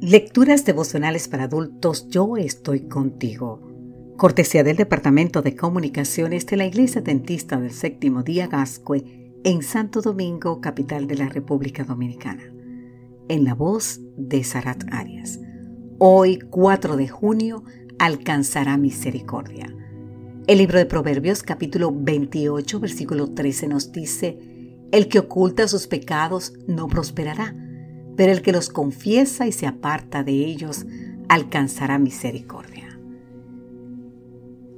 Lecturas devocionales para adultos Yo estoy contigo. Cortesía del Departamento de Comunicaciones de la Iglesia Dentista del Séptimo Día Gascue en Santo Domingo, capital de la República Dominicana. En la voz de Sarat Arias. Hoy, 4 de junio, alcanzará misericordia. El libro de Proverbios capítulo 28 versículo 13 nos dice, El que oculta sus pecados no prosperará pero el que los confiesa y se aparta de ellos alcanzará misericordia.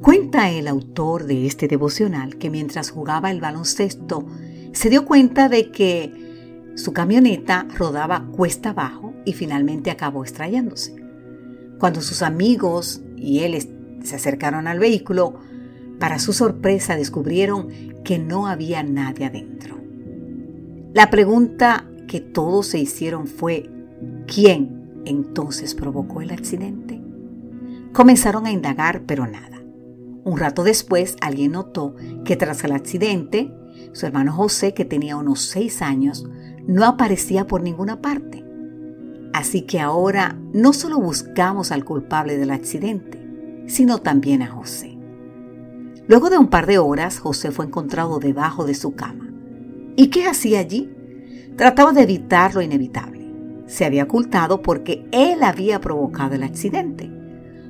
Cuenta el autor de este devocional que mientras jugaba el baloncesto se dio cuenta de que su camioneta rodaba cuesta abajo y finalmente acabó estrellándose. Cuando sus amigos y él se acercaron al vehículo, para su sorpresa descubrieron que no había nadie adentro. La pregunta que todos se hicieron fue, ¿quién entonces provocó el accidente? Comenzaron a indagar, pero nada. Un rato después, alguien notó que tras el accidente, su hermano José, que tenía unos seis años, no aparecía por ninguna parte. Así que ahora no solo buscamos al culpable del accidente, sino también a José. Luego de un par de horas, José fue encontrado debajo de su cama. ¿Y qué hacía allí? Trataba de evitar lo inevitable. Se había ocultado porque él había provocado el accidente.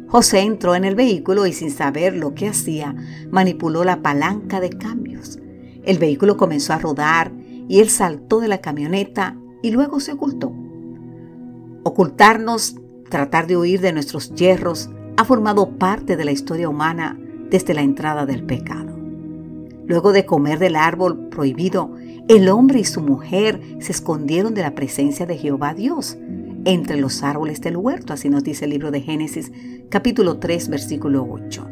José entró en el vehículo y sin saber lo que hacía, manipuló la palanca de cambios. El vehículo comenzó a rodar y él saltó de la camioneta y luego se ocultó. Ocultarnos, tratar de huir de nuestros hierros, ha formado parte de la historia humana desde la entrada del pecado. Luego de comer del árbol prohibido, el hombre y su mujer se escondieron de la presencia de Jehová Dios entre los árboles del huerto, así nos dice el libro de Génesis capítulo 3 versículo 8.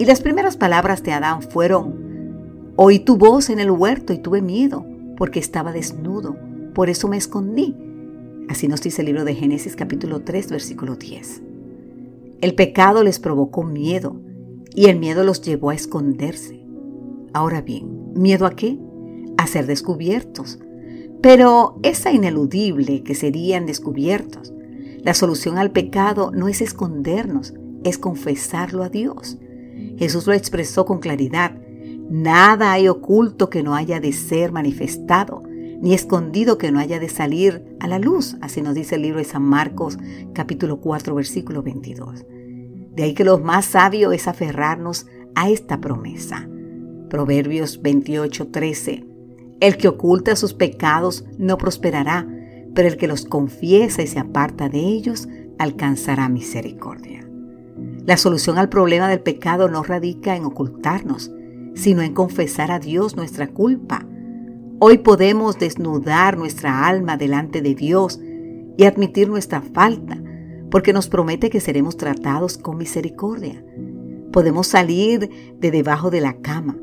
Y las primeras palabras de Adán fueron, oí tu voz en el huerto y tuve miedo, porque estaba desnudo, por eso me escondí. Así nos dice el libro de Génesis capítulo 3 versículo 10. El pecado les provocó miedo y el miedo los llevó a esconderse. Ahora bien, ¿miedo a qué? A ser descubiertos. Pero es ineludible que serían descubiertos. La solución al pecado no es escondernos, es confesarlo a Dios. Jesús lo expresó con claridad. Nada hay oculto que no haya de ser manifestado, ni escondido que no haya de salir a la luz. Así nos dice el libro de San Marcos capítulo 4 versículo 22. De ahí que lo más sabio es aferrarnos a esta promesa. Proverbios 28, 13. El que oculta sus pecados no prosperará, pero el que los confiesa y se aparta de ellos alcanzará misericordia. La solución al problema del pecado no radica en ocultarnos, sino en confesar a Dios nuestra culpa. Hoy podemos desnudar nuestra alma delante de Dios y admitir nuestra falta, porque nos promete que seremos tratados con misericordia. Podemos salir de debajo de la cama.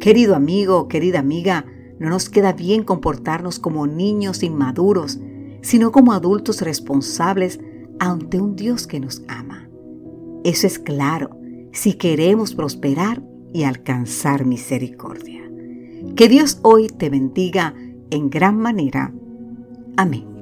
Querido amigo, querida amiga, no nos queda bien comportarnos como niños inmaduros, sino como adultos responsables ante un Dios que nos ama. Eso es claro si queremos prosperar y alcanzar misericordia. Que Dios hoy te bendiga en gran manera. Amén.